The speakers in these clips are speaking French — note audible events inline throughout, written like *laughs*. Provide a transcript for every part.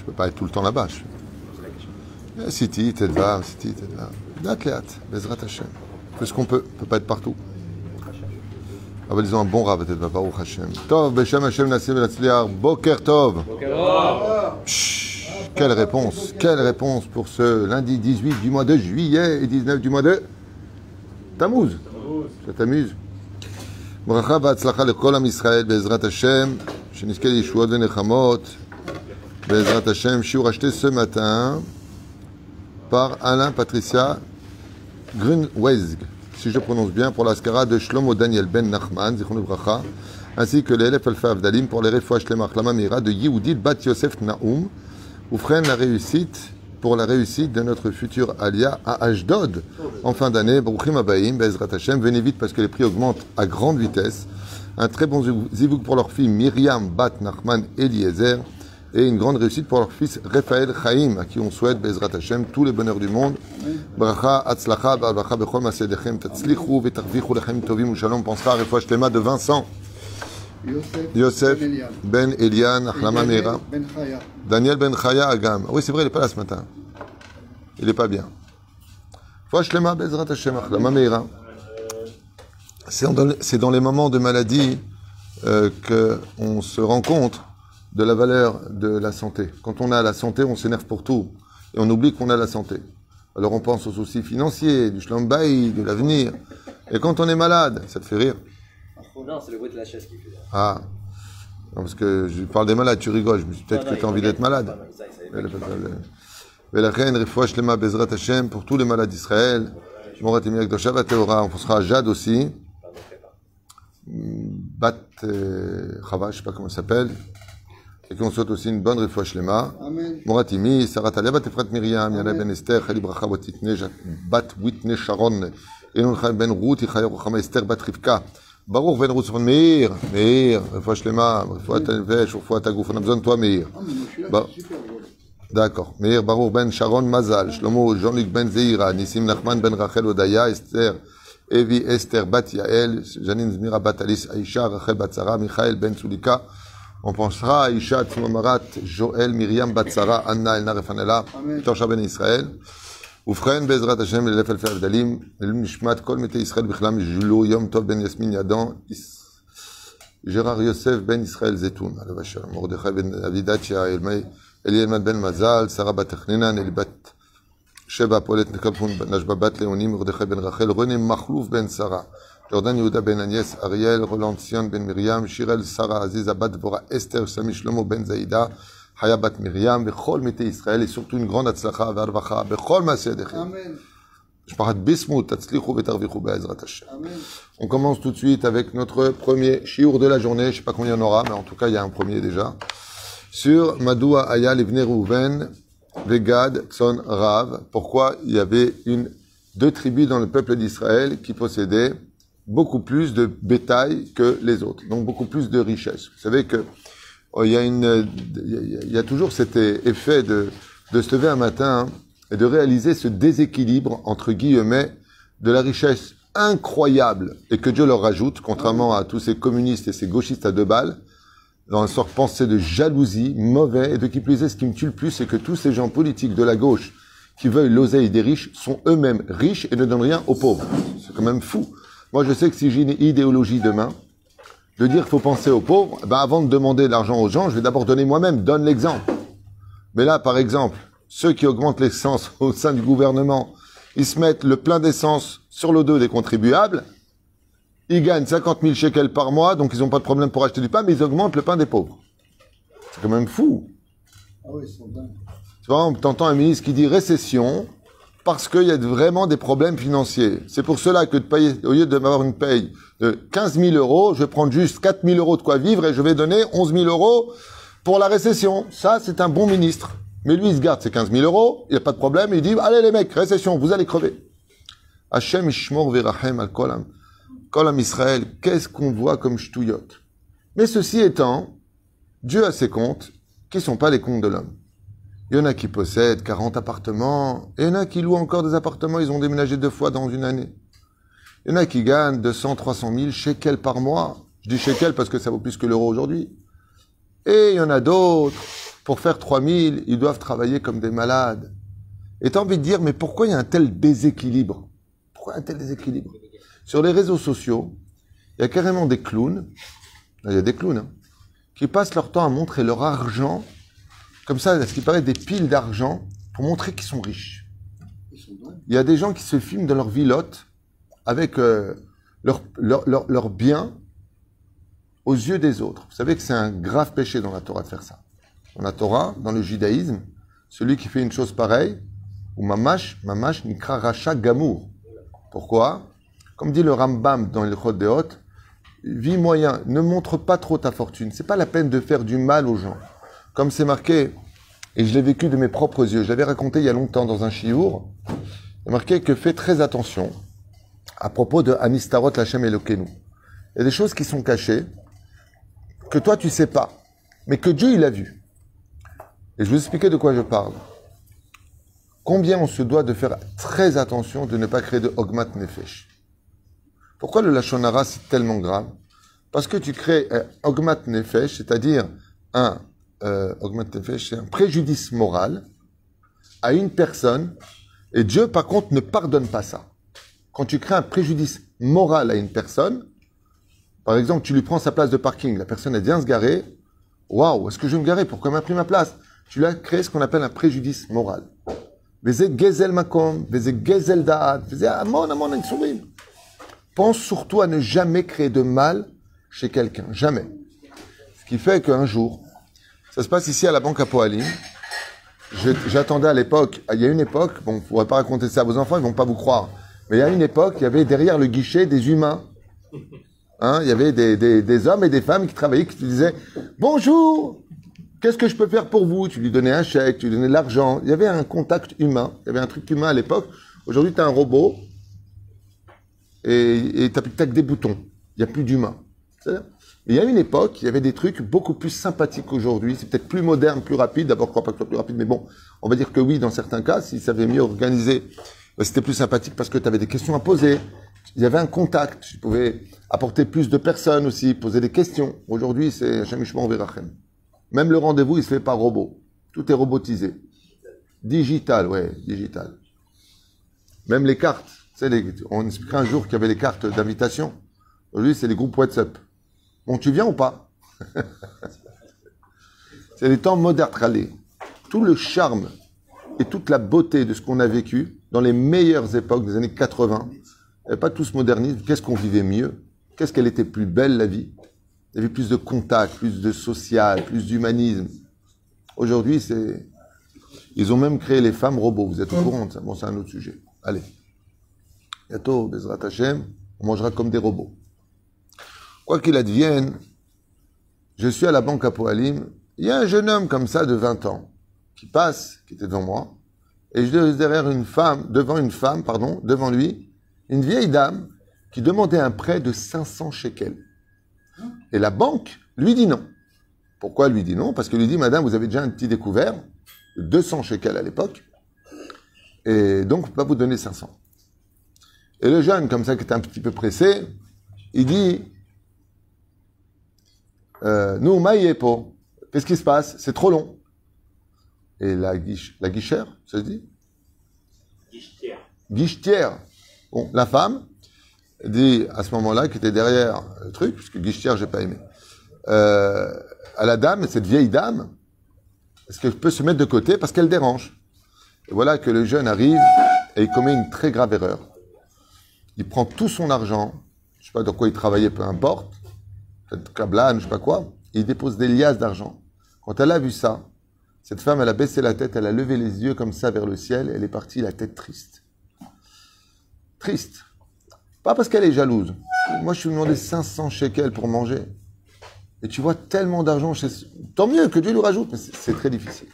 je peux pas être tout le temps là-bas. Je... City, Tedva, City, Tedva. D'athlète, Bezrat Hashem. Fais ce qu'on peut, on peut pas être partout. Ah bah disons un bon rab, Tedva, Baruch Hashem. Tov, Beshem Hashem Nassim Latzliar, Boker Tov. Chut, Quelle réponse, quelle réponse pour ce lundi 18 du mois de juillet et 19 du mois de Tammuz. Ça t'amuse ברכה והצלחה לכל עם ישראל בעזרת השם, שנזכה לישועות ונחמות Bezrat Hashem, Shiur acheté ce matin par Alain Patricia Grunwezg, si je prononce bien, pour l'Askara de Shlomo Daniel Ben Nachman, Zichon Bracha, ainsi que l'élève Alpha Avdalim pour les Refouach Lema Mira de Yehudit Bat Yosef Naoum, où freine la réussite pour la réussite de notre futur Alia à Ashdod en fin d'année. Bruchim Bezrat Hashem, venez vite parce que les prix augmentent à grande vitesse. Un très bon zivouk pour leur fille Myriam Bat Nachman Eliezer et une grande réussite pour leur fils Raphaël Chaim, à qui on souhaite Bezrat Hashem tous les bonheurs du monde. Bracha, Atzlacha, Ba'alvacha, Bechol Masedechem, Tatzlichu, Vetarvichu, Lechem Tovim, Shalom, pensera à Refouach Lema de Vincent. Yosef Ben Elian, Achlama Meira. Ben. Daniel Ben Chaya Agam. Oui, c'est vrai, il n'est pas là ce matin. Il n'est pas bien. Fouach Lema, Bezrat Hashem, Achlama Meira. C'est dans, les moments de maladie euh, qu'on se rend compte de la valeur de la santé. Quand on a la santé, on s'énerve pour tout et on oublie qu'on a la santé. Alors on pense aux soucis financiers, du schlambaï, de l'avenir. Et quand on est malade, ça te fait rire Non, c'est le bruit de la chaise qui fait rire. Ah, parce que je parle des malades, tu rigoles. Je peut-être que tu as envie d'être malade. Mais la reine, refouach lema bezrat Hashem pour tous les malades d'Israël. Morat Emirak on pensera à Jade aussi. Bat euh, Chava, je sais pas comment elle s'appelle et qu'on souhaite aussi une bonne réfouach lema. Moratimi, Sarah Taleba, Tefrat Miriam, Yana Ben Esther, Chali Bracha Botitne, Bat Sharon, Elon Chaim Ben Ruth, Ichayor Esther Bat Rivka, Baruch Ben Ruth, Meir, Meir, réfouach lema, réfouach Tanvesh, réfouach Tagouf, on a besoin de toi, Meir. D'accord. Meir Baruch Ben Sharon Mazal, Shlomo Jean-Luc Ben Zeira, Nissim Nachman Ben Rachel Odaya, Esther, Evi Esther Bat Yael, Janine Zmira Bat Alice Aisha, Rachel Bat Sarah, Michael Ben Sulika, On pensera à Aisha, Tzmomarat, Joël, Myriam bat Sarah, Anna, Elna Refanela, Amen. Torsha ben Israël. ובכן, בעזרת השם, ללף אלפי הבדלים, לעילוי נשמת כל מתי ישראל בכלם, ז'ולו, יום טוב בן יסמין ידון, איס- ג'רר יוסף בן ישראל זיתון, עליו השלום, מרדכי בן אבידצ'יה, אלמי- אליאלמן בן מזל, שרה בת תכנינן, אלי בת שבע, פועלת נקלפון, נשבה בת ליאונים, מרדכי בן רחל, רונה מכלוף בן שרה, Jordan Yehuda ben Agnès, Ariel, Roland Sion ben Miriam, Shirel Sarah Aziz Abad Vora Esther Sami Shlomo ben Zaïda, Haya bat Miriam, Bechol Mete Israël, et surtout une grande atzlacha varvacha, Bechol Maasiyadechim. Shparat Bismut, Tatzlichu Betarvichu Be'ezrat Hashem. On commence tout de suite avec notre premier shiur de la journée, je sais pas combien il y en aura, mais en tout cas il y a un premier déjà, sur Madoua Aya Livne Rouven, Vegad, Tson Rav, pourquoi il y avait une, deux tribus dans le peuple d'Israël qui possédaient beaucoup plus de bétail que les autres. Donc beaucoup plus de richesses. Vous savez que oh, il y y a- toujours cet effet de, de se lever un matin hein, et de réaliser ce déséquilibre entre guillemets de la richesse incroyable et que Dieu leur rajoute, contrairement à tous ces communistes et ces gauchistes à deux balles, dans une sorte de pensée de jalousie, mauvais, et de qui plus est, ce qui me tue le plus, c'est que tous ces gens politiques de la gauche qui veulent l'oseille des riches sont eux-mêmes riches et ne donnent rien aux pauvres. C'est quand même fou. Moi, je sais que si j'ai une idéologie demain, de dire qu'il faut penser aux pauvres, ben avant de demander de l'argent aux gens, je vais d'abord donner moi-même, donne l'exemple. Mais là, par exemple, ceux qui augmentent l'essence *laughs* au sein du gouvernement, ils se mettent le plein d'essence sur le dos des contribuables, ils gagnent 50 000 shekels par mois, donc ils n'ont pas de problème pour acheter du pain, mais ils augmentent le pain des pauvres. C'est quand même fou. Ah oui, ils sont dingues. Tu vois, t'entends un ministre qui dit récession parce qu'il y a vraiment des problèmes financiers. C'est pour cela que de payer, au lieu d'avoir une paye de 15 000 euros, je vais prendre juste 4 000 euros de quoi vivre et je vais donner 11 000 euros pour la récession. Ça, c'est un bon ministre. Mais lui, il se garde ses 15 000 euros, il n'y a pas de problème, il dit, allez les mecs, récession, vous allez crever. Hachem ishmor verachem al kolam. Kolam Israël, qu'est-ce qu'on voit comme ch'touillotte? Mais ceci étant, Dieu a ses comptes qui sont pas les comptes de l'homme. Il y en a qui possèdent 40 appartements, il y en a qui louent encore des appartements, ils ont déménagé deux fois dans une année. Il y en a qui gagnent 200, 300 000 shekels par mois. Je dis shekels parce que ça vaut plus que l'euro aujourd'hui. Et il y en a d'autres Pour faire 3000, ils doivent travailler comme des malades. Et tu as envie de dire, mais pourquoi il y a un tel déséquilibre? Pourquoi un tel déséquilibre? Sur les réseaux sociaux, il y a carrément des clowns, il y a des clowns, hein, qui passent leur temps à montrer leur argent, comme ça, ce qui paraît des piles d'argent, pour montrer qu'ils sont riches. Il y a des gens qui se filment dans leur villotte avec euh, leurs leur, leur, leur biens aux yeux des autres. Vous savez que c'est un grave péché dans la Torah de faire ça. Dans la Torah, dans le judaïsme, celui qui fait une chose pareille, ou mamash, mamash nikra racha gamour. Pourquoi? Comme dit le Rambam dans le Chod Deot, vis moyen, ne montre pas trop ta fortune. C'est pas la peine de faire du mal aux gens. Comme c'est marqué, et je l'ai vécu de mes propres yeux, je l'avais raconté il y a longtemps dans un chiour, il est marqué que fais très attention à propos de Anistarot Lachem Elokenu. Il y a des choses qui sont cachées, que toi tu sais pas, mais que Dieu il a vu. Et je vais vous expliquer de quoi je parle. Combien on se doit de faire très attention de ne pas créer de Ogmat Nefesh. Pourquoi le Lachonara c'est tellement grave? Parce que tu crées un Ogmat Nefesh, c'est-à-dire un euh, c'est un préjudice moral à une personne, et Dieu par contre ne pardonne pas ça. Quand tu crées un préjudice moral à une personne, par exemple, tu lui prends sa place de parking, la personne elle vient se garer, waouh, est-ce que je vais me garer? Pourquoi m'a pris ma place? Tu lui as créé ce qu'on appelle un préjudice moral. Pense surtout à ne jamais créer de mal chez quelqu'un, jamais. Ce qui fait qu'un jour, ça se passe ici à la banque à Poalim. J'attendais à l'époque, il y a une époque, bon, ne pourrait pas raconter ça à vos enfants, ils vont pas vous croire. Mais il y a une époque, il y avait derrière le guichet des humains. Hein, il y avait des, hommes et des femmes qui travaillaient, qui te disaient Bonjour, qu'est-ce que je peux faire pour vous? Tu lui donnais un chèque, tu lui donnais de l'argent. Il y avait un contact humain, il y avait un truc humain à l'époque. Aujourd'hui, tu as un robot et tu n'as plus que des boutons. Il n'y a plus d'humain. Il y a une époque, il y avait des trucs beaucoup plus sympathiques qu'aujourd'hui. C'est peut-être plus moderne, plus rapide. D'abord, je crois pas que ce soit plus rapide, mais bon, on va dire que oui, dans certains cas, s'ils savaient mieux organiser, bah, c'était plus sympathique parce que tu avais des questions à poser. Il y avait un contact. Tu pouvais apporter plus de personnes aussi, poser des questions. Aujourd'hui, c'est Shemishma Verachem. Même le rendez-vous, il se fait par robot. Tout est robotisé. Digital, ouais, digital. Même les cartes. on expliquera un jour qu'il y avait les cartes d'invitation. Aujourd'hui, c'est les groupes WhatsApp. Bon, tu viens ou pas? *laughs* C'est les temps modernes. Tout le charme et toute la beauté de ce qu'on a vécu dans les meilleures époques des années 80, et pas tout ce qu'est-ce qu'on vivait mieux? Qu'est-ce qu'elle était plus belle la vie? Il y avait plus de contact, plus de social, plus d'humanisme. Aujourd'hui, c'est. Ils ont même créé les femmes robots. Vous êtes au courant ça? Bon, c'est un autre sujet. Allez. Bientôt, Bezrat Hashem, on mangera comme des robots. Quoi qu'il advienne, je suis à la banque à Poalim. Il y a un jeune homme comme ça de 20 ans qui passe, qui était devant moi, et je derrière une femme, devant une femme, pardon, devant lui, une vieille dame qui demandait un prêt de 500 shekels. Et la banque lui dit non. Pourquoi lui dit non? Parce que lui dit, madame, vous avez déjà un petit découvert, 200 shekels à l'époque, et donc, on ne peut pas vous donner 500. Et le jeune, comme ça, qui est un petit peu pressé, il dit, nous, maïepo, qu'est-ce qui se passe? C'est trop long. Et la, guiche, la guichère, ça se dit? Guichetière. Guichetière. Bon, la femme, dit à ce moment-là, qui était derrière le truc, puisque Guichetière, j'ai pas aimé, euh, à la dame, cette vieille dame, est-ce qu'elle peut se mettre de côté parce qu'elle dérange? Et voilà que le jeune arrive et il commet une très grave erreur. Il prend tout son argent, je sais pas dans quoi il travaillait, peu importe, Kablan, je sais pas quoi, il dépose des liasses d'argent. Quand elle a vu ça, cette femme, elle a baissé la tête, elle a levé les yeux comme ça vers le ciel, elle est partie la tête triste. Triste. Pas parce qu'elle est jalouse. Moi, je suis demandé 500 shekels pour manger. Et tu vois tellement d'argent chez... Tant mieux que Dieu lui rajoute, mais c'est très difficile.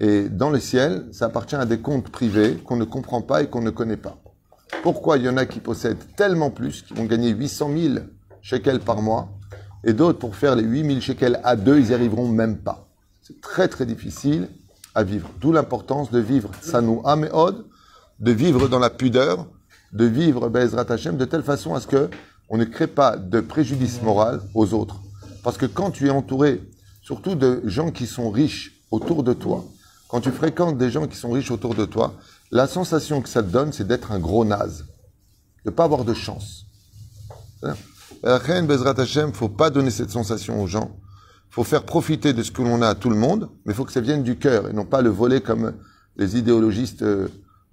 Et dans le ciel, ça appartient à des comptes privés qu'on ne comprend pas et qu'on ne connaît pas. Pourquoi il y en a qui possèdent tellement plus, qui vont gagner 800 000 shekels par mois, et d'autres, pour faire les 8 000 shekels à deux, ils n'y arriveront même pas. C'est très très difficile à vivre. D'où l'importance de vivre Sanou Ameod, de vivre dans la pudeur, de vivre Bezrat Hashem de telle façon à ce que on ne crée pas de préjudice moral aux autres. Parce que quand tu es entouré surtout de gens qui sont riches autour de toi, quand tu fréquentes des gens qui sont riches autour de toi, la sensation que ça te donne, c'est d'être un gros naze, de pas avoir de chance. La Bezrat Hashem, faut pas donner cette sensation aux gens. faut faire profiter de ce que l'on a à tout le monde, mais il faut que ça vienne du cœur et non pas le voler comme les idéologistes euh,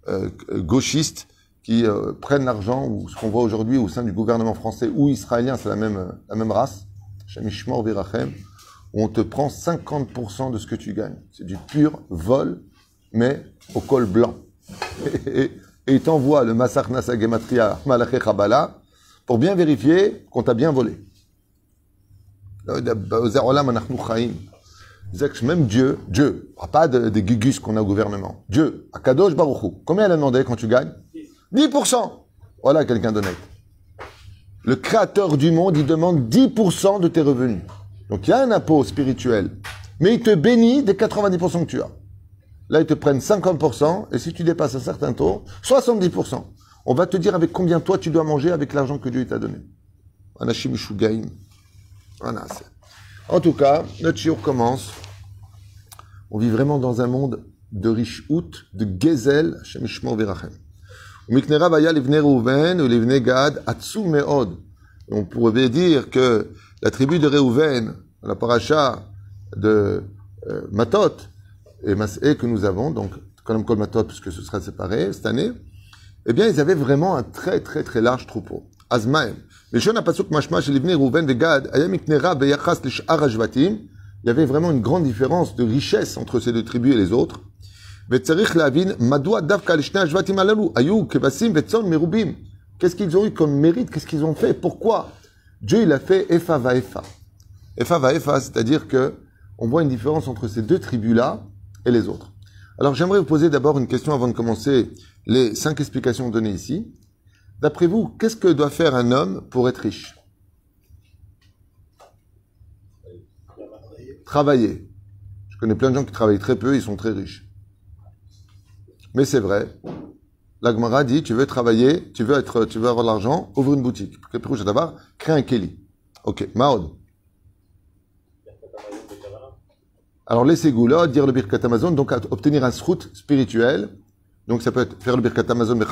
euh, gauchistes qui euh, prennent l'argent ou ce qu'on voit aujourd'hui au sein du gouvernement français ou israélien, c'est la même, la même race. Shamishmor Virachem on te prend 50% de ce que tu gagnes. C'est du pur vol, mais au col blanc. *laughs* Et, il t'envoie le Masach Nasa Gematria Malaché Chabala pour bien vérifier qu'on t'a bien volé. Même Dieu, Dieu, pas des gugus qu'on a au gouvernement. Dieu, Akadosh Baruchou. Combien elle a demandé quand tu gagnes? 10%. Voilà quelqu'un d'honnête. Le créateur du monde, il demande 10% de tes revenus. Donc il y a un impôt spirituel, mais il te bénit des 90% que tu as. Là, ils te prennent 50%, et si tu dépasses un certain taux, 70%. On va te dire avec combien toi tu dois manger avec l'argent que Dieu t'a donné. En tout cas, notre shiur commence. On vit vraiment dans un monde de riche out, de gezel, verachem. On pourrait dire que la tribu de Réhouven, la paracha de euh, Matot et Masé que nous avons, donc comme Kol Matot, puisque ce sera séparé cette année, eh bien, ils avaient vraiment un très très très large troupeau. Azmaim. Il y avait vraiment une grande différence de richesse entre ces deux tribus et les autres. Qu'est-ce qu'ils ont eu comme mérite? Qu'est-ce qu'ils ont fait? Pourquoi? Dieu, il a fait Efa va Efa. Efa va Efa, c'est-à-dire que on voit une différence entre ces deux tribus-là et les autres. Alors j'aimerais vous poser d'abord une question avant de commencer les cinq explications données ici. D'après vous, qu'est-ce que doit faire un homme pour être riche? Travailler. Je connais plein de gens qui travaillent très peu, ils sont très riches. Mais c'est vrai. L'Agmara dit, tu veux travailler, tu veux être, tu veux avoir de l'argent, ouvre une boutique. d'abord, crée un Kelly. Ok, Maod. Alors les goulots, dire le Birkat Amazon, donc obtenir un srout spirituel. Donc ça peut être faire le Birkat Amazon de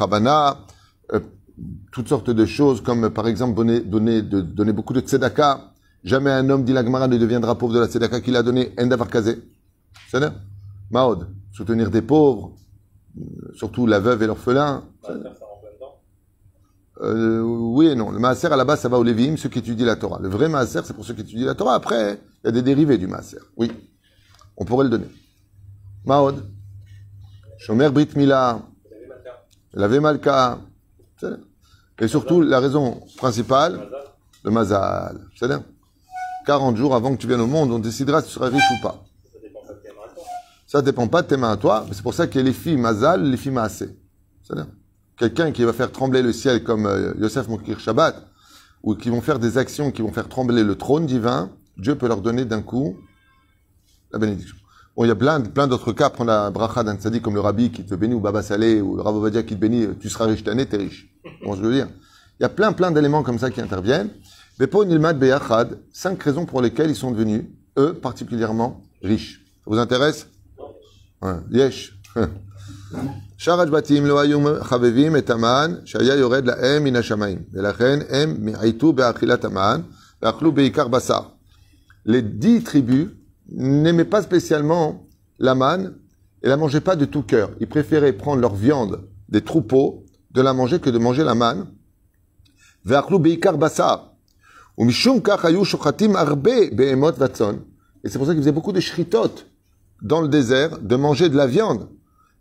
euh, toutes sortes de choses, comme par exemple donner, donner, de, donner beaucoup de tzedaka. Jamais un homme, dit l'Agmara, ne deviendra pauvre de la tzedaka qu'il a donné, endavar kazé. C'est Maod. Soutenir des pauvres, surtout la veuve et l'orphelin. Euh, oui et non. Le maaser, à la base, ça va au Lévim, ceux qui étudient la Torah. Le vrai maaser, c'est pour ceux qui étudient la Torah. Après, il y a des dérivés du maaser. Oui. On pourrait le donner. Maod. Shomer Brit Mila. Lavé Malka. Et surtout, la raison principale, le mazal. C'est-à-dire, 40 jours avant que tu viennes au monde, on décidera si tu seras riche ou pas. Ça ne dépend pas de tes mains à toi, mais c'est pour ça qu'il y a les filles mazal, les filles maasé. C'est-à-dire, quelqu'un qui va faire trembler le ciel comme euh, Yosef Mokir Shabbat, ou qui vont faire des actions qui vont faire trembler le trône divin, Dieu peut leur donner d'un coup la bénédiction. Bon, il y a plein, plein d'autres cas. Prends la bracha d'un tzaddik comme le rabbi qui te bénit, ou Baba Salé, ou le Rav qui te bénit, tu seras riche cette année, t'es riche. Bon, je veux dire. Il y a plein, plein d'éléments comme ça qui interviennent. Mais pour Nilmad Beyachad, cinq raisons pour lesquelles ils sont devenus, eux, particulièrement riches. Ça vous intéresse יש. *laughs* שאר השבטים לא היו חבבים את המן שהיה יורד להם מן השמיים, ולכן הם מעיטו באכילת המן, ואכלו בעיקר בשר. Les dix tribus n'aimaient pas spécialement la manne et la mangeaient pas de tout cœur. Ils préféraient prendre leur viande des troupeaux, de la manger que de manger la manne. Et c'est pour ça qu'ils faisaient beaucoup de shritot dans le désert, de manger de la viande.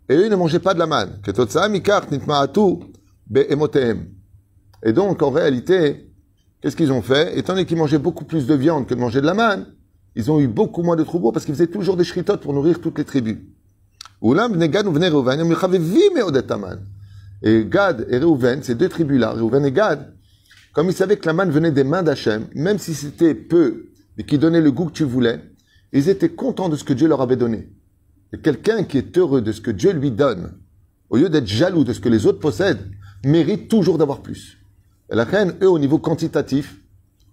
Et eux, ils ne mangeaient pas de la manne. Et donc, en réalité, qu'est-ce qu'ils ont fait? Étant donné qu'ils mangeaient beaucoup plus de viande que de manger de la manne, ils ont eu beaucoup moins de troupeaux parce qu'ils faisaient toujours des shritotes pour nourrir toutes les tribus. Et Gad et Reuven, ces deux tribus-là, Reuven et Gad, comme ils savaient que la manne venait des mains d'Hachem, même si c'était peu, mais qui donnait le goût que tu voulais, ils étaient contents de ce que Dieu leur avait donné. Et quelqu'un qui est heureux de ce que Dieu lui donne, au lieu d'être jaloux de ce que les autres possèdent, mérite toujours d'avoir plus. Et la reine, eux, au niveau quantitatif,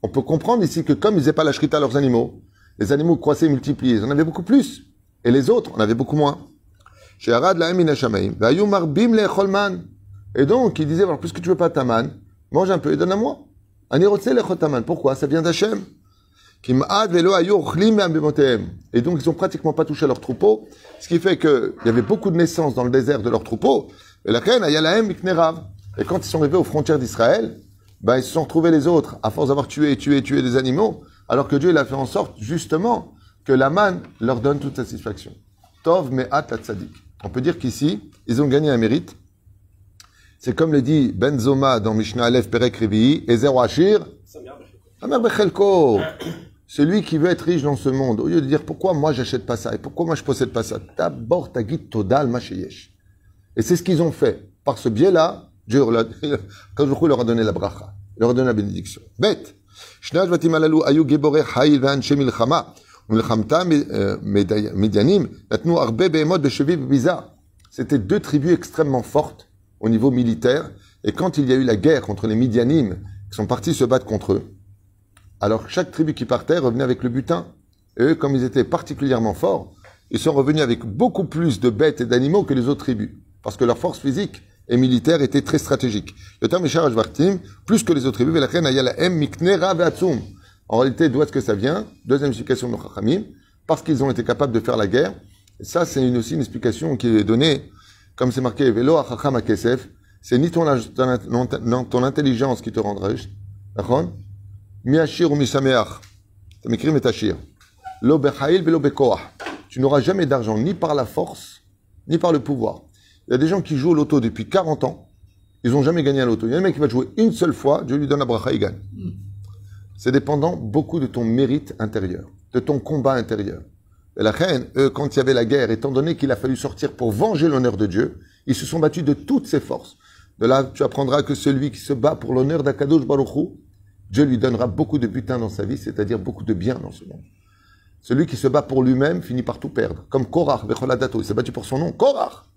on peut comprendre ici que comme ils n'avaient pas la à leurs animaux, les animaux croissaient et multipliaient, ils en avaient beaucoup plus. Et les autres, on avait beaucoup moins. Et donc, il disait, alors, puisque tu veux pas ta manne, mange un peu et donne à moi. Pourquoi? Ça vient d'Hachem. Et donc, ils ont pratiquement pas touché leur troupeau, ce qui fait qu'il y avait beaucoup de naissances dans le désert de leur troupeau. Et la Et quand ils sont arrivés aux frontières d'Israël, ben, ils se sont retrouvés les autres, à force d'avoir tué, tué, tué des animaux, alors que Dieu, il a fait en sorte, justement, que la manne leur donne toute satisfaction. Tov me'at tzadik. On peut dire qu'ici, ils ont gagné un mérite. C'est comme le dit Benzoma dans Mishnah Aleph Perek Revi'i, Ezer Ashir. *coughs* Celui qui veut être riche dans ce monde, au lieu de dire pourquoi moi j'achète pas ça et pourquoi moi je possède pas ça, d'abord guide todal macheyesh. Et c'est ce qu'ils ont fait. Par ce biais-là, Dieu leur a *laughs* donné la bracha, leur a donné la bénédiction. Bête. C'était deux tribus extrêmement fortes au niveau militaire. Et quand il y a eu la guerre contre les Midianim, qui sont partis se battre contre eux, alors chaque tribu qui partait revenait avec le butin. Et eux, comme ils étaient particulièrement forts, ils sont revenus avec beaucoup plus de bêtes et d'animaux que les autres tribus. Parce que leur force physique et militaire était très stratégique. Plus que les autres tribus, en réalité, d'où est-ce que ça vient? Deuxième explication de Chachamim, parce qu'ils ont été capables de faire la guerre. Et ça, c'est une, aussi une explication qui est donnée, comme c'est marqué, Velo Kesef, c'est ni ton, ton, intelligence qui te rendra riche, Miachir ou Misameach, m'écrit Metachir, Lo Bechail Velo Tu n'auras jamais d'argent ni par la force, ni par le pouvoir. Il y a des gens qui jouent au loto depuis 40 ans, ils n'ont jamais gagné à loto. Il y a un mec qui va jouer une seule fois, Dieu lui donne la bracha, il gagne. C'est dépendant beaucoup de ton mérite intérieur, de ton combat intérieur. Et la reine, eux, quand il y avait la guerre, étant donné qu'il a fallu sortir pour venger l'honneur de Dieu, ils se sont battus de toutes ses forces. De là, tu apprendras que celui qui se bat pour l'honneur d'Akadosh Baruchou, Dieu lui donnera beaucoup de butin dans sa vie, c'est-à-dire beaucoup de bien dans ce monde. Celui qui se bat pour lui-même finit par tout perdre. Comme Korach, il s'est battu pour son nom, Korach.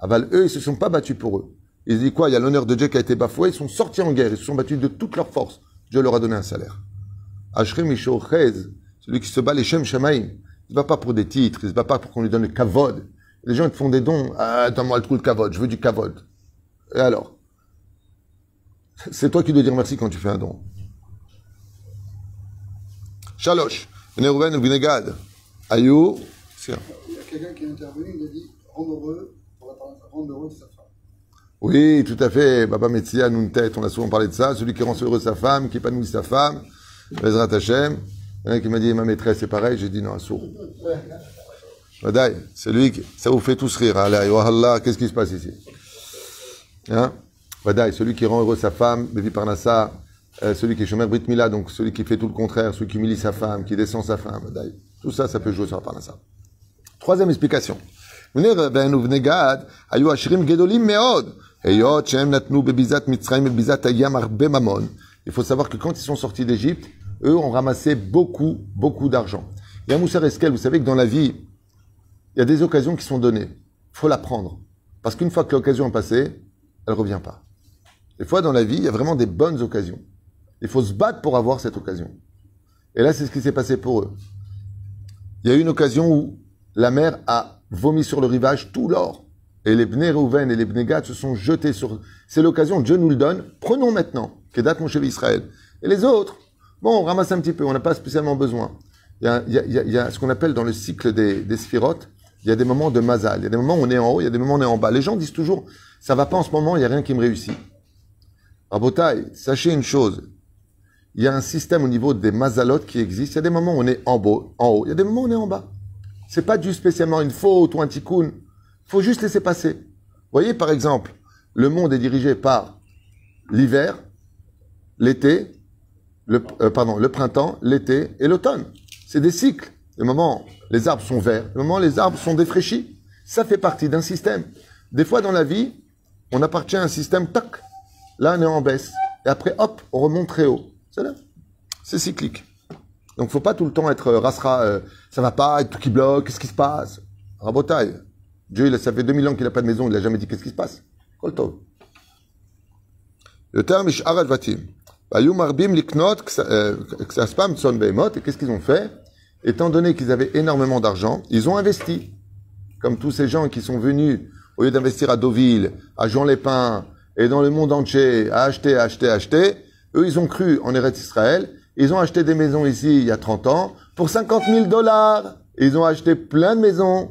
Aval, eux, ils se sont pas battus pour eux. Ils disent quoi? Il y a l'honneur de Dieu qui a été bafoué, ils sont sortis en guerre, ils se sont battus de toutes leurs forces. Dieu leur a donné un salaire. Ashrim celui qui se bat les Shem Shemaim, il ne se bat pas pour des titres, il ne se bat pas pour qu'on lui donne le kavod. Les gens ils te font des dons, ah, donne-moi le trou de kavod, je veux du kavod. Et alors? C'est toi qui dois dire merci quand tu fais un don. Shalosh, Nerouven Vinegad, Ayou, Il y a quelqu'un qui est intervenu, il a dit heureux, Oui, tout à fait. Baba Metzia, nous tête, on a souvent parlé de ça. Celui qui rend heureux sa femme, qui épanouit sa femme. Bezrat Hashem. Il y en a qui m'a dit, ma maîtresse, c'est pareil. J'ai dit, non, sourd. Badaï, c'est lui qui, ça vous fait tous rire. Allah, qu'est-ce qui se passe ici? Hein? Badaï, celui qui rend heureux sa femme, Bevi Parnassa, euh, celui qui est Shomer Brit Mila, donc celui qui fait tout le contraire, celui qui humilie sa femme, qui descend sa femme, Badaï. Tout ça, ça peut jouer sur Parnassa. Troisième explication. Il faut savoir que quand ils sont sortis d'Égypte, eux ont ramassé beaucoup, beaucoup d'argent. Et à Moussa Eskel, vous savez que dans la vie, il y a des occasions qui sont données. Il faut la prendre. Parce qu'une fois que l'occasion est passée, elle ne revient pas. Des fois, dans la vie, il y a vraiment des bonnes occasions. Il faut se battre pour avoir cette occasion. Et là, c'est ce qui s'est passé pour eux. Il y a eu une occasion où la mer a vomi sur le rivage tout l'or. Et les Bnei Reuven et les Bnei Gad se sont jetés sur... C'est l'occasion, Dieu nous le donne. Prenons maintenant. date mon chef Israël. Et les autres, bon, on ramasse un petit peu, on n'a pas spécialement besoin. Il y a, il y a, y a ce qu'on appelle dans le cycle des, des sphirotes, il y a des moments de mazal. Il y a des moments où on est en haut, il y a des moments où on est en bas. Les gens disent toujours, ça va pas en ce moment, il n'y a rien qui me réussit. Rabotai, sachez une chose. Il y a un système au niveau des mazalotes qui existe. Il y a des moments où on est en, haut, en haut. Il y a des moments où on est en bas. C'est pas dû spécialement une faute ou un tikkun. faut juste laisser passer. Vous voyez, par exemple, le monde est dirigé par l'hiver, l'été, le, euh, pardon, le printemps, l'été et l'automne. C'est des cycles. Le moment, les arbres sont verts. Le moment, les arbres sont défraîchis. Ça fait partie d'un système. Des fois, dans la vie, on appartient à un système, tac. Là, on est en baisse. Et après, hop, on remonte très haut. C'est là. C'est cyclique. Donc, faut pas tout le temps être euh, rasra, euh, ça va pas, tout qui bloque, qu'est-ce qui se passe? Rabotaille. Dieu, il, ça fait 2000 ans qu'il n'a pas de maison, il n'a jamais dit qu'est-ce qui se passe. Le terme est Vatim. liknot euh, et qu'est-ce qu'ils ont fait? Étant donné qu'ils avaient énormément d'argent, ils ont investi. Comme tous ces gens qui sont venus, au lieu d'investir à Deauville, à Jean-Lépin, et dans le monde entier, à acheter, acheter, acheter, eux, ils ont cru en Eretz Israël, ils ont acheté des maisons ici il y a 30 ans pour 50 000 dollars. Ils ont acheté plein de maisons.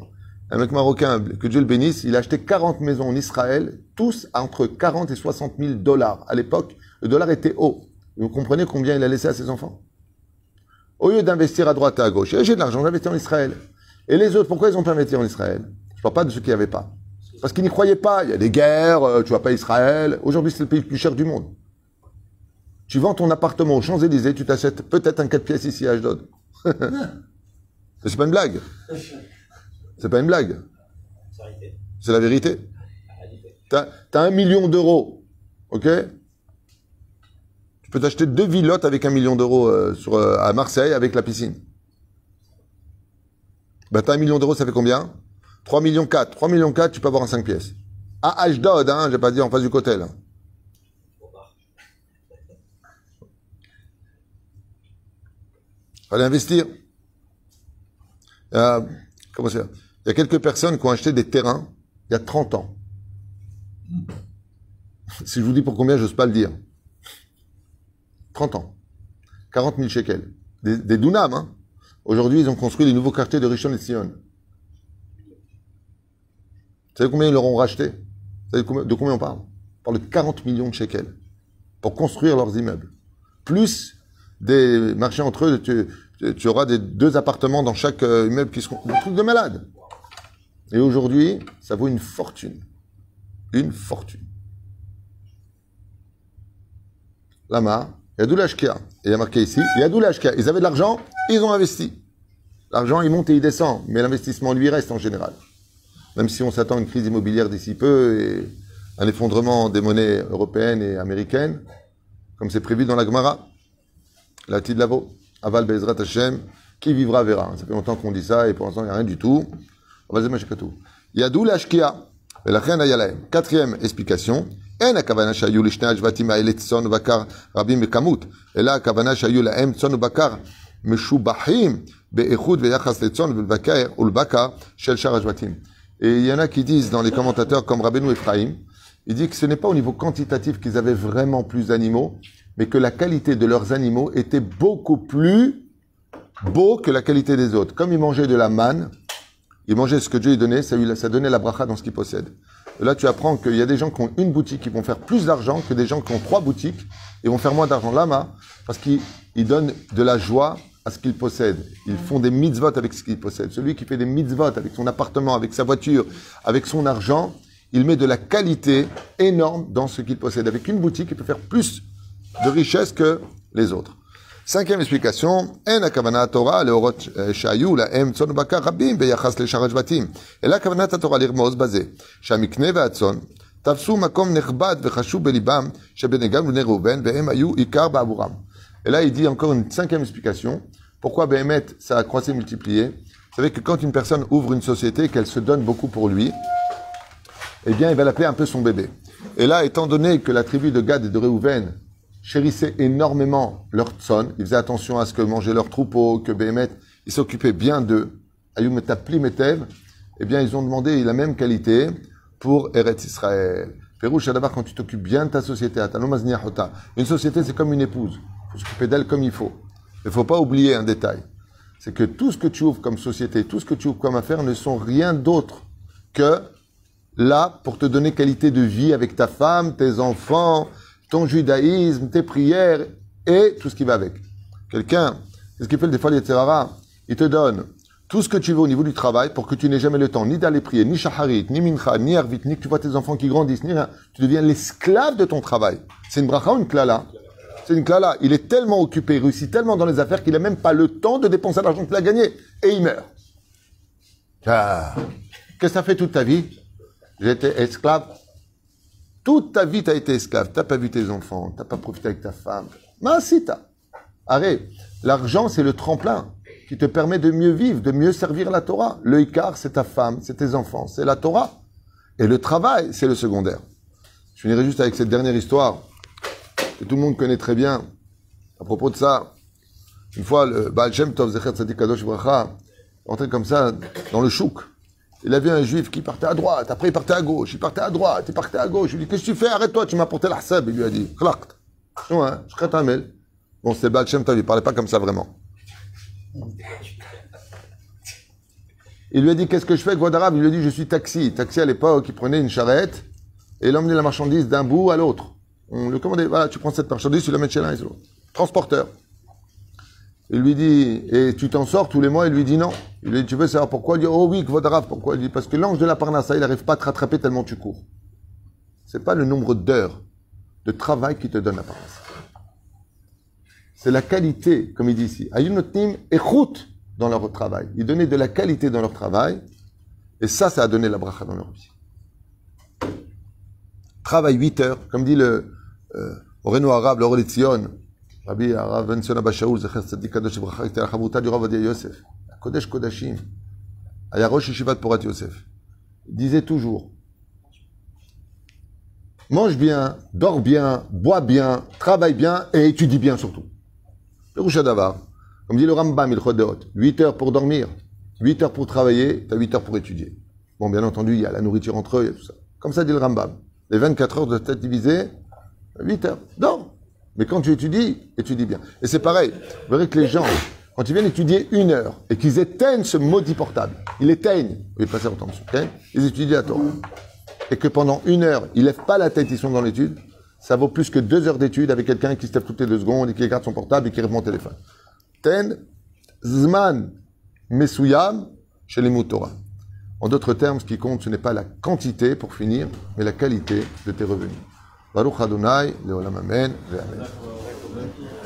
Un mec marocain, que Dieu le bénisse, il a acheté 40 maisons en Israël, tous entre 40 et 60 000 dollars. À l'époque, le dollar était haut. Vous comprenez combien il a laissé à ses enfants? Au lieu d'investir à droite et à gauche, j'ai de l'argent, j'investis en Israël. Et les autres, pourquoi ils ont pas investi en Israël? Je parle pas de ceux qui n'avaient pas. Parce qu'ils n'y croyaient pas. Il y a des guerres, euh, tu vois pas Israël. Aujourd'hui, c'est le pays le plus cher du monde. Tu vends ton appartement aux Champs-Élysées, tu t'achètes peut-être un 4 pièces ici à Ashdod. *laughs* c'est pas une blague. C'est pas une blague. C'est la vérité. T'as as un million d'euros, ok? Tu peux t'acheter deux villottes avec un million d'euros euh, sur euh, à Marseille avec la piscine. Bah t'as un million d'euros, ça fait combien? 3 millions 4. 3 millions 4, tu peux avoir un 5 pièces. À Ashdod, hein, j'ai pas dit en face du côté, là. Fallait investir. Euh, comment ça? Il y a quelques personnes qui ont acheté des terrains il y a 30 ans. *laughs* Si je vous dis pour combien, je n'ose pas le dire. 30 ans. 40 000 shekels. Des, des hein. Aujourd'hui, ils ont construit les nouveaux quartiers de Rishon et Sion. Vous savez combien ils leur ont racheté? Vous savez de combien on parle? On parle de 40 millions de shekels pour construire leurs immeubles. Plus des marchés entre eux, tu, auras des deux appartements dans chaque euh, immeuble qui seront des trucs de malade. Et aujourd'hui, ça vaut une fortune. Une fortune. Lama, Yadou l'ashkia. Il y a marqué ici, Yadou l'ashkia. Ils avaient de l'argent, ils ont investi. L'argent, il monte et il descend, mais l'investissement lui reste en général. Même si on s'attend à une crise immobilière d'ici peu et un effondrement des monnaies européennes et américaines, comme c'est prévu dans la Gemara La de Lavo, Aval Bezrat Hashem, qui vivra verra. Ça fait longtemps qu'on dit ça et pour l'instant il n'y a rien du tout. Yadou l'ashkia. Quatrième explication. אין הכוונה שהיו לשני השבטים האלה צאן ובקר רבים בכמות, אלא הכוונה שהיו להם צאן ובקר משובחים באיכות ויחס לצאן ולבקר ולבקר של שאר השבטים. Et il y en a qui disent dans les commentateurs comme Rabbeinu Ephraim, il dit que ce n'est pas au niveau quantitatif qu'ils avaient vraiment plus d'animaux, mais que la qualité de leurs animaux était beaucoup plus beau que la qualité des autres. Comme ils mangeaient de la manne, ils mangeaient ce que Dieu lui donnait, ça, ça donnait la bracha dans ce qu'ils possèdent. là, tu apprends qu'il y a des gens qui ont une boutique qui vont faire plus d'argent que des gens qui ont trois boutiques et vont faire moins d'argent. Lama, parce qu'ils donnent de la joie à ce qu'ils possèdent. Ils font des mitzvot avec ce qu'ils possèdent. Celui qui fait des mitzvot avec son appartement, avec sa voiture, avec son argent, il met de la qualité énorme dans ce qu'il possède. Avec une boutique, il peut faire plus de richesse que les autres. Cinquième explication, en הכוונה Torah להורות שהיו להם צאן ובקר רבים ביחס לשאר השבטים, אלא כוונת התורה לרמוז בזה שהמקנה והצאן תפסו מקום נכבד וחשוב בליבם של בני גד ובני ראובן, והם היו עיקר בעבורם. Et là, il dit encore une cinquième explication. Pourquoi Béhémet, ça a croissé, multiplié Vous savez que quand une personne ouvre une société, qu'elle se donne beaucoup pour lui, eh bien, il va l'appeler un peu son bébé. Et là, étant donné que la tribu de Gad et de Réhouven chérissaient énormément leur tson, ils faisaient attention à ce que mangeaient leurs troupeaux, que Béhémet, ils s'occupaient bien d'eux, Ayum Metev, eh bien, ils ont demandé la même qualité pour Eretz Israël. Pérouche, d'abord, quand tu t'occupes bien de ta société, une société, c'est comme une épouse. Il faut s'occuper d'elle comme il faut. Il ne faut pas oublier un détail. C'est que tout ce que tu ouvres comme société, tout ce que tu ouvres comme affaire ne sont rien d'autre que là pour te donner qualité de vie avec ta femme, tes enfants, ton judaïsme, tes prières et tout ce qui va avec. Quelqu'un, c'est ce qu'il fait des fois les il te donne tout ce que tu veux au niveau du travail pour que tu n'aies jamais le temps ni d'aller prier, ni shaharit, ni mincha, ni arvit, ni que tu vois tes enfants qui grandissent, ni rien. Tu deviens l'esclave de ton travail. C'est une bracha ou une klala? C'est une klala. Il est tellement occupé, il réussit tellement dans les affaires qu'il n'a même pas le temps de dépenser l'argent qu'il a gagné. Et il meurt. Qu'est-ce que ça fait toute ta vie? J'étais esclave. Toute ta vie, tu été esclave. Tu n'as pas vu tes enfants, tu n'as pas profité avec ta femme. Masita. Arrête. L'argent, c'est le tremplin qui te permet de mieux vivre, de mieux servir la Torah. Le c'est ta femme, c'est tes enfants, c'est la Torah. Et le travail, c'est le secondaire. Je finirai juste avec cette dernière histoire que tout le monde connaît très bien. À propos de ça, Une fois, le Baal Shem Tov Zecher Tzadik Kadosh Bracha, entré comme ça dans le chouk. Il a vu un juif qui partait à droite, après il partait à gauche, il partait à droite, il partait à gauche. Je lui dit, qu'est-ce que tu fais? Arrête-toi, tu m'as apporté l'ahsab. Il lui a dit, Khlakt. Non, hein, je mail. Bon, c'est Tov, il parlait pas comme ça vraiment. Il lui a dit, qu'est-ce que je fais avec Il lui a dit, je suis taxi. Taxi à l'époque, il prenait une charrette et il emmenait la marchandise d'un bout à l'autre. On le commandait, voilà, tu prends cette marchandise, tu la mets chez l'un et. Transporteur. Il lui dit, et tu t'en sors tous les mois Il lui dit non. Il lui dit, tu veux savoir pourquoi? Il dit, oh oui, Kvodarab, pourquoi? Il dit, parce que l'ange de la Parnassa, il n'arrive pas à te rattraper tellement tu cours. C'est pas le nombre d'heures de travail qui te donne la Parnassa. C'est la qualité, comme il dit ici. Ayunotim écoute dans leur travail. Ils donnaient de la qualité dans leur travail. Et ça, ça a donné la bracha dans leur vie. Travail 8 heures, comme dit le euh, Reno arabe, le Abashaoul, Zecher Tzadik Kadosh Bracha, était la chavuta du Rav Adia Yosef, Kodesh Kodashim, Ayarosh Yeshivat Porat Yosef. Il disait toujours mange bien, dors bien, bois bien, travaille bien et étudie bien surtout. Le Rouchadavar, comme dit le Rambam, il Chodeot, 8 heures pour dormir, 8 heures pour travailler, tu as 8 heures pour étudier. Bon, bien entendu, il y a la nourriture entre eux, il y a tout ça. Comme ça dit le Rambam. Les 24 heures doivent être divisées 8 heures. Dors. Mais quand tu étudies, étudie bien. Et c'est pareil. Vous verrez que les gens, quand ils viennent étudier une heure et qu'ils éteignent ce maudit portable, ils l'éteignent, ils passer autant dessus, ils étudient à Torah. Et que pendant une heure, ils lèvent pas la tête, ils sont dans l'étude, ça vaut plus que deux heures d'étude avec quelqu'un qui se lève toutes les deux secondes et qui regarde son portable et qui répond au téléphone. Ten, zman, mesuyam, chez Torah. En d'autres termes, ce qui compte, ce n'est pas la quantité, pour finir, mais la qualité de tes revenus. ברוך אדוני לעולם אמן ואמן.